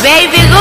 baby.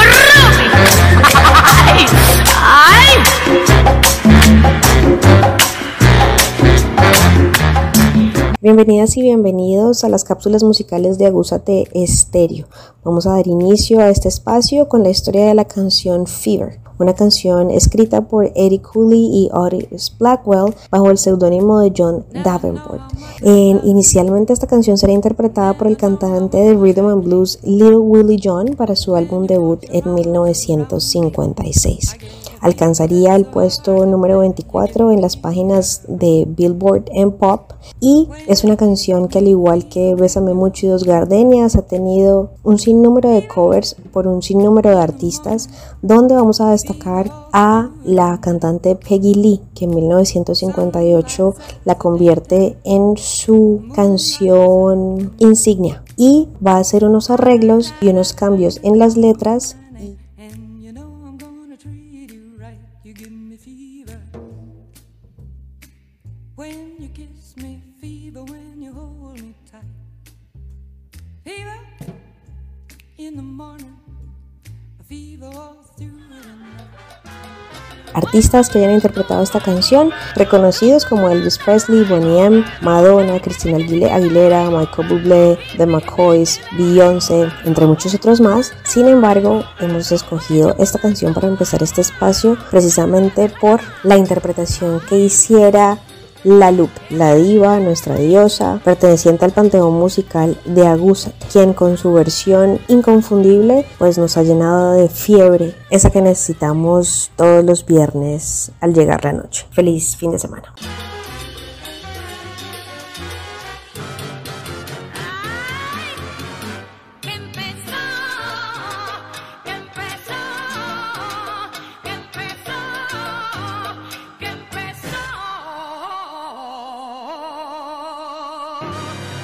Bienvenidas y bienvenidos a las cápsulas musicales de Agúzate Estéreo. Vamos a dar inicio a este espacio con la historia de la canción Fever, una canción escrita por Eddie Cooley y Otis Blackwell bajo el seudónimo de John Davenport. inicialmente esta canción sería interpretada por el cantante de Rhythm and Blues Little Willie John para su álbum debut en 1956 alcanzaría el puesto número 24 en las páginas de Billboard en Pop. Y es una canción que al igual que Bésame mucho y Dos Gardenias ha tenido un sinnúmero de covers por un sinnúmero de artistas donde vamos a destacar a la cantante Peggy Lee que en 1958 la convierte en su canción insignia. Y va a hacer unos arreglos y unos cambios en las letras you give me fever. When you kiss me, fever. When you hold me tight, fever. In the morning, fever all through Artistas que hayan interpretado esta canción, reconocidos como Elvis Presley, Bonnie M, Madonna, Cristina Aguilera, Michael Bublé, The McCoys, Beyoncé, entre muchos otros más. Sin embargo, hemos escogido esta canción para empezar este espacio precisamente por la interpretación que hiciera la Lupe, la diva, nuestra diosa, perteneciente al panteón musical de Agusa, quien con su versión inconfundible pues nos ha llenado de fiebre, esa que necesitamos todos los viernes al llegar la noche. Feliz fin de semana. more.